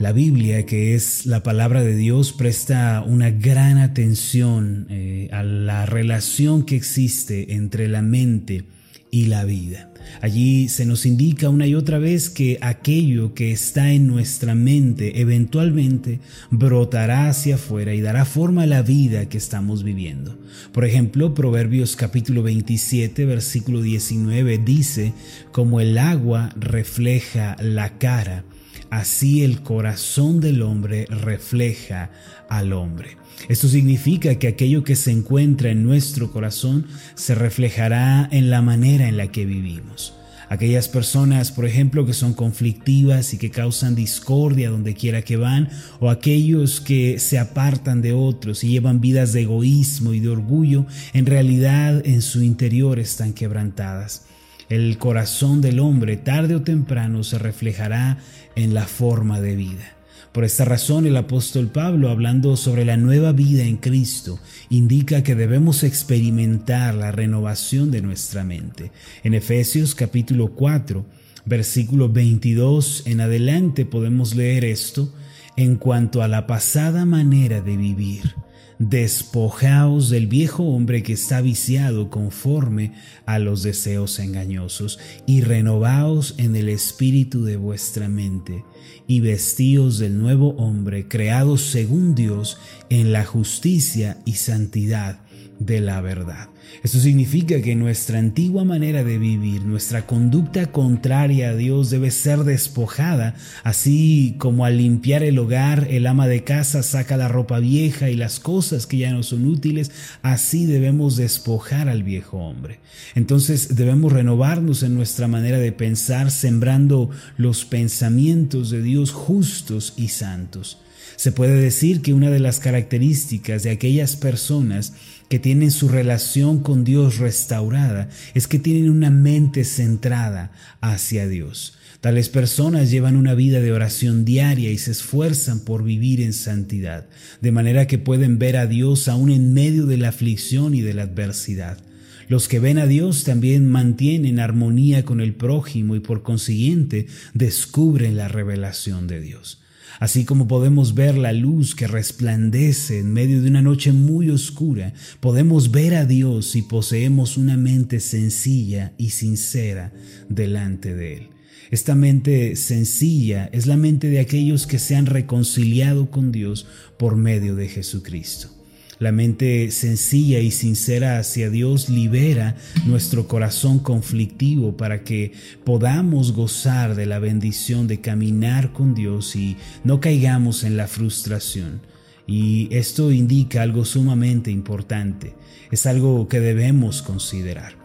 La Biblia, que es la palabra de Dios, presta una gran atención eh, a la relación que existe entre la mente y la vida. Allí se nos indica una y otra vez que aquello que está en nuestra mente eventualmente brotará hacia afuera y dará forma a la vida que estamos viviendo. Por ejemplo, Proverbios capítulo 27, versículo 19 dice, como el agua refleja la cara, Así el corazón del hombre refleja al hombre. Esto significa que aquello que se encuentra en nuestro corazón se reflejará en la manera en la que vivimos. Aquellas personas, por ejemplo, que son conflictivas y que causan discordia donde quiera que van, o aquellos que se apartan de otros y llevan vidas de egoísmo y de orgullo, en realidad en su interior están quebrantadas. El corazón del hombre tarde o temprano se reflejará en la forma de vida. Por esta razón el apóstol Pablo, hablando sobre la nueva vida en Cristo, indica que debemos experimentar la renovación de nuestra mente. En Efesios capítulo 4, versículo 22 en adelante podemos leer esto en cuanto a la pasada manera de vivir despojaos del viejo hombre que está viciado conforme a los deseos engañosos, y renovaos en el espíritu de vuestra mente, y vestíos del nuevo hombre, creado según Dios en la justicia y santidad de la verdad. Esto significa que nuestra antigua manera de vivir, nuestra conducta contraria a Dios debe ser despojada, así como al limpiar el hogar el ama de casa saca la ropa vieja y las cosas que ya no son útiles, así debemos despojar al viejo hombre. Entonces debemos renovarnos en nuestra manera de pensar, sembrando los pensamientos de Dios justos y santos. Se puede decir que una de las características de aquellas personas que tienen su relación con Dios restaurada es que tienen una mente centrada hacia Dios. Tales personas llevan una vida de oración diaria y se esfuerzan por vivir en santidad, de manera que pueden ver a Dios aún en medio de la aflicción y de la adversidad. Los que ven a Dios también mantienen armonía con el prójimo y por consiguiente descubren la revelación de Dios. Así como podemos ver la luz que resplandece en medio de una noche muy oscura, podemos ver a Dios si poseemos una mente sencilla y sincera delante de Él. Esta mente sencilla es la mente de aquellos que se han reconciliado con Dios por medio de Jesucristo. La mente sencilla y sincera hacia Dios libera nuestro corazón conflictivo para que podamos gozar de la bendición de caminar con Dios y no caigamos en la frustración. Y esto indica algo sumamente importante, es algo que debemos considerar.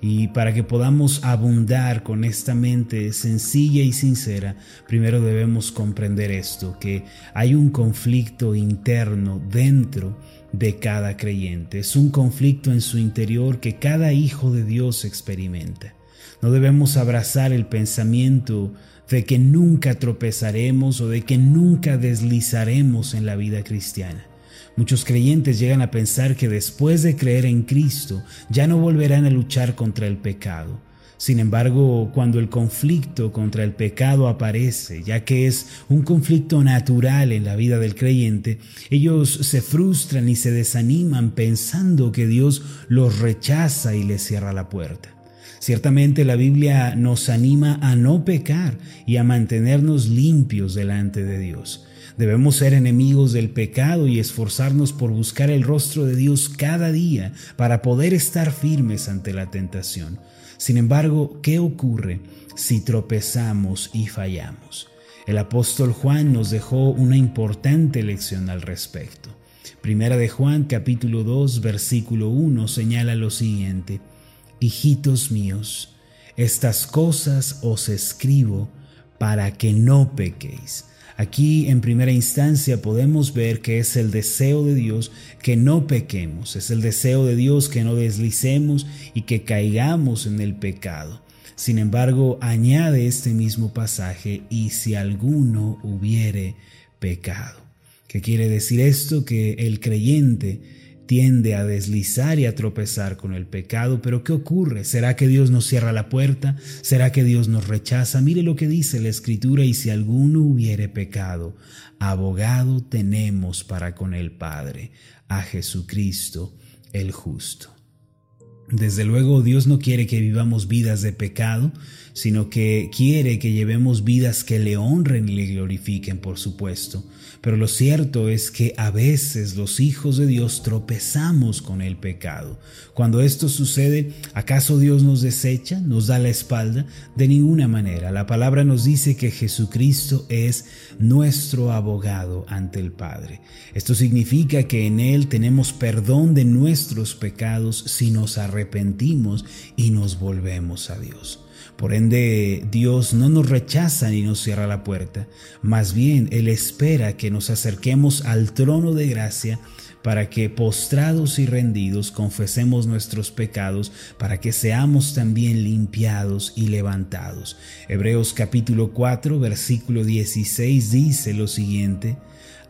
Y para que podamos abundar con esta mente sencilla y sincera, primero debemos comprender esto, que hay un conflicto interno dentro de cada creyente. Es un conflicto en su interior que cada hijo de Dios experimenta. No debemos abrazar el pensamiento de que nunca tropezaremos o de que nunca deslizaremos en la vida cristiana. Muchos creyentes llegan a pensar que después de creer en Cristo ya no volverán a luchar contra el pecado. Sin embargo, cuando el conflicto contra el pecado aparece, ya que es un conflicto natural en la vida del creyente, ellos se frustran y se desaniman pensando que Dios los rechaza y les cierra la puerta. Ciertamente la Biblia nos anima a no pecar y a mantenernos limpios delante de Dios. Debemos ser enemigos del pecado y esforzarnos por buscar el rostro de Dios cada día para poder estar firmes ante la tentación. Sin embargo, ¿qué ocurre si tropezamos y fallamos? El apóstol Juan nos dejó una importante lección al respecto. Primera de Juan capítulo 2 versículo 1 señala lo siguiente, Hijitos míos, estas cosas os escribo para que no pequéis. Aquí en primera instancia podemos ver que es el deseo de Dios que no pequemos, es el deseo de Dios que no deslicemos y que caigamos en el pecado. Sin embargo, añade este mismo pasaje, y si alguno hubiere pecado. ¿Qué quiere decir esto? Que el creyente tiende a deslizar y a tropezar con el pecado, pero ¿qué ocurre? ¿Será que Dios nos cierra la puerta? ¿Será que Dios nos rechaza? Mire lo que dice la Escritura, y si alguno hubiere pecado, abogado tenemos para con el Padre, a Jesucristo el justo. Desde luego Dios no quiere que vivamos vidas de pecado, sino que quiere que llevemos vidas que le honren y le glorifiquen, por supuesto. Pero lo cierto es que a veces los hijos de Dios tropezamos con el pecado. Cuando esto sucede, ¿acaso Dios nos desecha, nos da la espalda? De ninguna manera. La palabra nos dice que Jesucristo es nuestro abogado ante el Padre. Esto significa que en Él tenemos perdón de nuestros pecados si nos arrepentimos y nos volvemos a Dios. Por ende, Dios no nos rechaza ni nos cierra la puerta, más bien Él espera que nos acerquemos al trono de gracia para que postrados y rendidos confesemos nuestros pecados, para que seamos también limpiados y levantados. Hebreos capítulo 4, versículo 16 dice lo siguiente,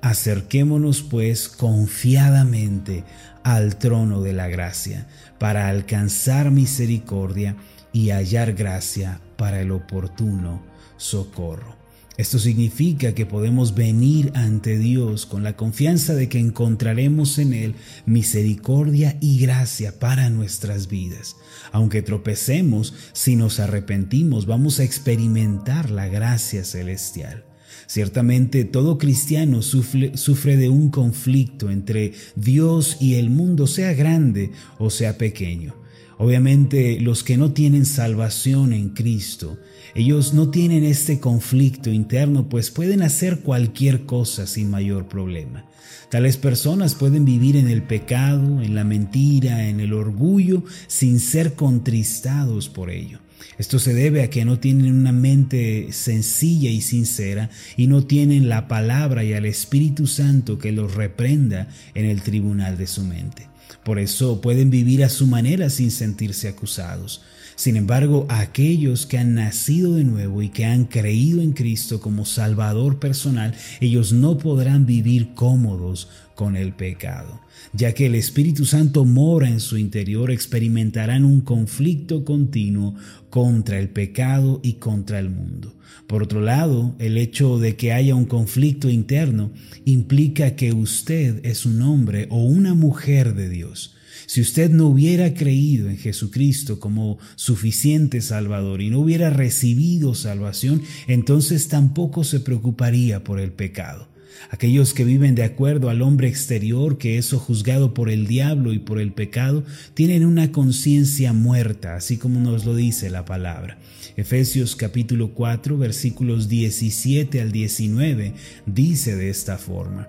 Acerquémonos pues confiadamente al trono de la gracia, para alcanzar misericordia y hallar gracia para el oportuno socorro. Esto significa que podemos venir ante Dios con la confianza de que encontraremos en Él misericordia y gracia para nuestras vidas. Aunque tropecemos, si nos arrepentimos, vamos a experimentar la gracia celestial. Ciertamente todo cristiano sufre, de un conflicto entre Dios y el mundo, sea grande o sea pequeño. Obviamente los que no tienen salvación en Cristo, ellos no tienen este conflicto interno, pues pueden hacer cualquier cosa sin mayor problema. Tales personas pueden vivir en el pecado, en la mentira, en el orgullo, sin ser contristados por ello. Esto se debe a que no tienen una mente sencilla y sincera y no tienen la palabra y al Espíritu Santo que los reprenda en el tribunal de su mente. Por eso pueden vivir a su manera sin sentirse acusados. Sin embargo, aquellos que han nacido de nuevo y que han creído en Cristo como Salvador personal, ellos no podrán vivir cómodos con el pecado. Ya que el Espíritu Santo mora en su interior, experimentarán un conflicto continuo contra el pecado y contra el mundo. Por otro lado, el hecho de que haya un conflicto interno implica que usted es un hombre o una mujer de Dios. Si usted no hubiera creído en Jesucristo como suficiente Salvador y no hubiera recibido salvación, entonces tampoco se preocuparía por el pecado. Aquellos que viven de acuerdo al hombre exterior que es juzgado por el diablo y por el pecado, tienen una conciencia muerta, así como nos lo dice la palabra. Efesios capítulo 4 versículos 17 al 19 dice de esta forma.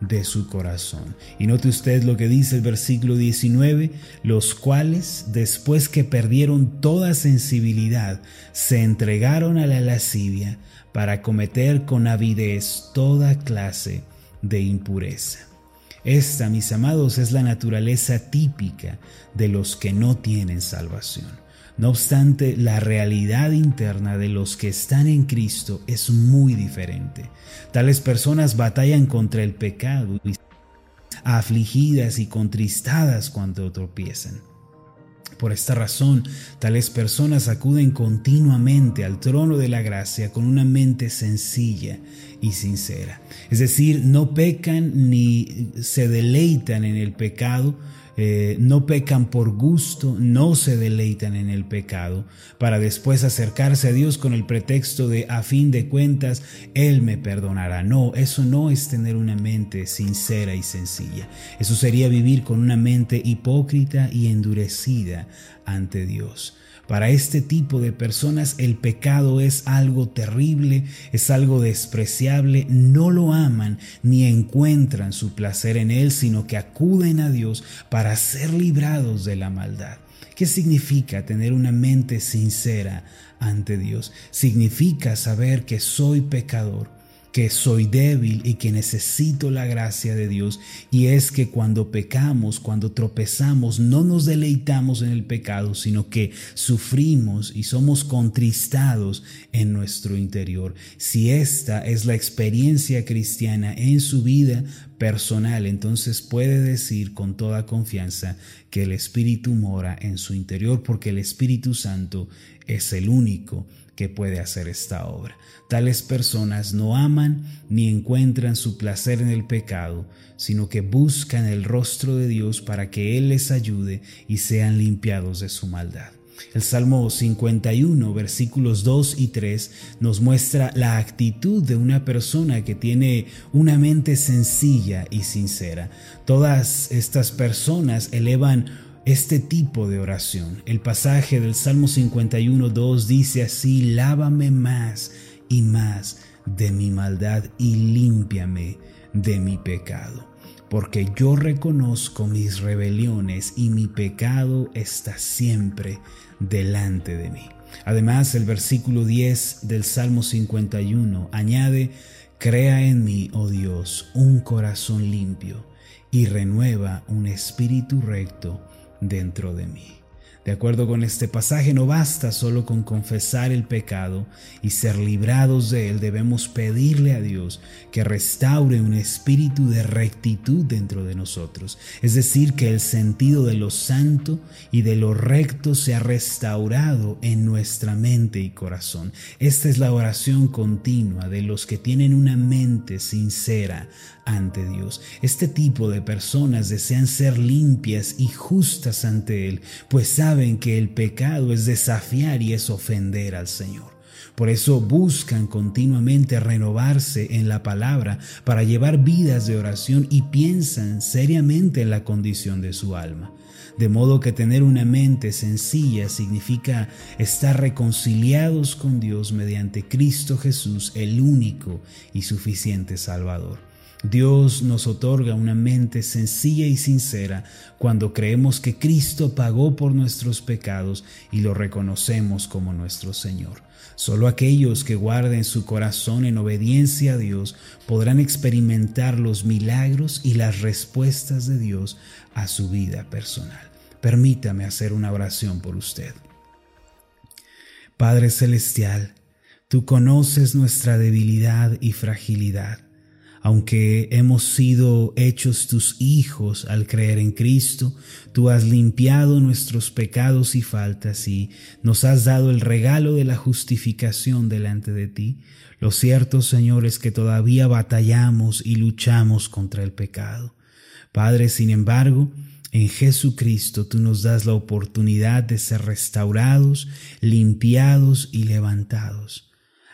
de su corazón. Y note usted lo que dice el versículo 19, los cuales, después que perdieron toda sensibilidad, se entregaron a la lascivia para cometer con avidez toda clase de impureza. Esta, mis amados, es la naturaleza típica de los que no tienen salvación. No obstante, la realidad interna de los que están en Cristo es muy diferente. Tales personas batallan contra el pecado, afligidas y contristadas cuando tropiezan. Por esta razón, tales personas acuden continuamente al trono de la gracia con una mente sencilla y sincera. Es decir, no pecan ni se deleitan en el pecado, eh, no pecan por gusto, no se deleitan en el pecado, para después acercarse a Dios con el pretexto de, a fin de cuentas, Él me perdonará. No, eso no es tener una mente sincera y sencilla. Eso sería vivir con una mente hipócrita y endurecida ante Dios. Para este tipo de personas el pecado es algo terrible, es algo despreciable, no lo aman ni encuentran su placer en él, sino que acuden a Dios para ser librados de la maldad. ¿Qué significa tener una mente sincera ante Dios? Significa saber que soy pecador que soy débil y que necesito la gracia de Dios. Y es que cuando pecamos, cuando tropezamos, no nos deleitamos en el pecado, sino que sufrimos y somos contristados en nuestro interior. Si esta es la experiencia cristiana en su vida personal, entonces puede decir con toda confianza que el Espíritu mora en su interior porque el Espíritu Santo es el único que puede hacer esta obra. Tales personas no aman ni encuentran su placer en el pecado, sino que buscan el rostro de Dios para que Él les ayude y sean limpiados de su maldad. El Salmo 51, versículos 2 y 3 nos muestra la actitud de una persona que tiene una mente sencilla y sincera. Todas estas personas elevan este tipo de oración. El pasaje del Salmo 51.2 dice así, lávame más y más de mi maldad y límpiame de mi pecado, porque yo reconozco mis rebeliones y mi pecado está siempre delante de mí. Además, el versículo 10 del Salmo 51 añade, Crea en mí, oh Dios, un corazón limpio y renueva un espíritu recto dentro de mí. De acuerdo con este pasaje, no basta solo con confesar el pecado y ser librados de él, debemos pedirle a Dios que restaure un espíritu de rectitud dentro de nosotros, es decir, que el sentido de lo santo y de lo recto sea restaurado en nuestra mente y corazón. Esta es la oración continua de los que tienen una mente sincera ante Dios. Este tipo de personas desean ser limpias y justas ante Él, pues que el pecado es desafiar y es ofender al Señor. Por eso buscan continuamente renovarse en la palabra para llevar vidas de oración y piensan seriamente en la condición de su alma. De modo que tener una mente sencilla significa estar reconciliados con Dios mediante Cristo Jesús, el único y suficiente Salvador. Dios nos otorga una mente sencilla y sincera cuando creemos que Cristo pagó por nuestros pecados y lo reconocemos como nuestro Señor. Solo aquellos que guarden su corazón en obediencia a Dios podrán experimentar los milagros y las respuestas de Dios a su vida personal. Permítame hacer una oración por usted. Padre Celestial, tú conoces nuestra debilidad y fragilidad aunque hemos sido hechos tus hijos al creer en Cristo, tú has limpiado nuestros pecados y faltas y nos has dado el regalo de la justificación delante de ti. Lo cierto, Señor, es que todavía batallamos y luchamos contra el pecado. Padre, sin embargo, en Jesucristo tú nos das la oportunidad de ser restaurados, limpiados y levantados.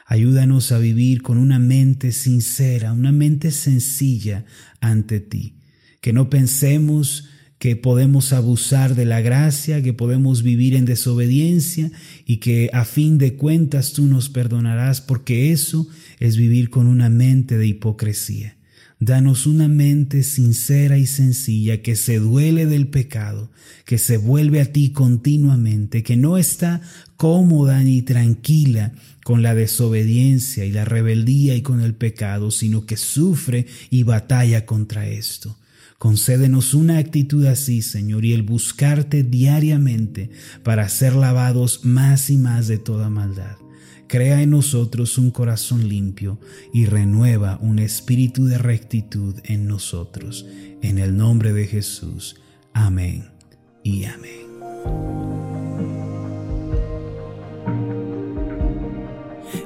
Ayúdanos a vivir con una mente sincera, una mente sencilla ante ti. Que no pensemos que podemos abusar de la gracia, que podemos vivir en desobediencia y que a fin de cuentas tú nos perdonarás, porque eso es vivir con una mente de hipocresía. Danos una mente sincera y sencilla que se duele del pecado, que se vuelve a ti continuamente, que no está cómoda ni tranquila con la desobediencia y la rebeldía y con el pecado, sino que sufre y batalla contra esto. Concédenos una actitud así, Señor, y el buscarte diariamente para ser lavados más y más de toda maldad. Crea en nosotros un corazón limpio y renueva un espíritu de rectitud en nosotros. En el nombre de Jesús. Amén y amén.